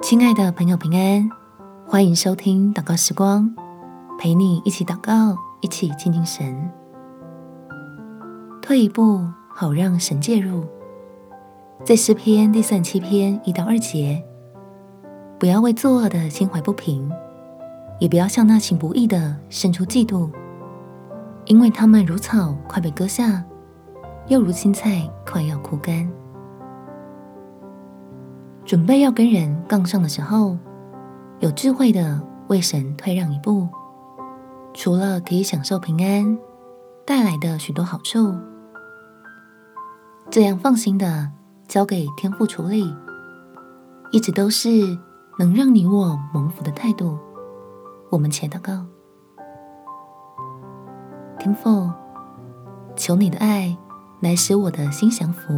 亲爱的朋友，平安，欢迎收听祷告时光，陪你一起祷告，一起亲近神。退一步，好让神介入。在诗篇第三七篇一到二节，不要为作恶的心怀不平，也不要向那行不义的生出嫉妒，因为他们如草快被割下，又如青菜快要枯干。准备要跟人杠上的时候，有智慧的为神退让一步，除了可以享受平安带来的许多好处，这样放心的交给天父处理，一直都是能让你我蒙福的态度。我们且祷告，天父，求你的爱来使我的心降服。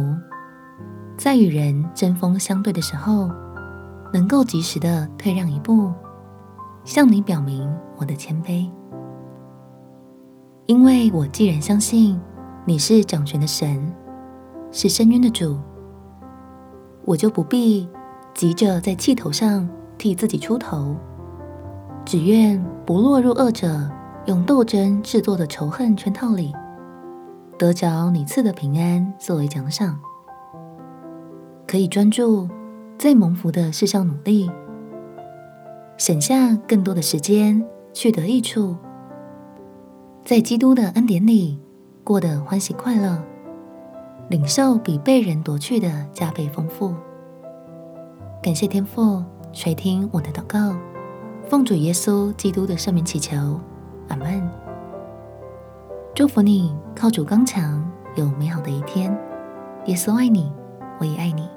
在与人针锋相对的时候，能够及时的退让一步，向你表明我的谦卑。因为我既然相信你是掌权的神，是深渊的主，我就不必急着在气头上替自己出头，只愿不落入恶者用斗争制作的仇恨圈套里，得着你赐的平安作为奖赏。可以专注在蒙福的事上努力，省下更多的时间去得益处，在基督的恩典里过得欢喜快乐，领受比被人夺去的加倍丰富。感谢天父垂听我的祷告，奉主耶稣基督的圣名祈求，阿门。祝福你靠主刚强，有美好的一天。耶稣爱你，我也爱你。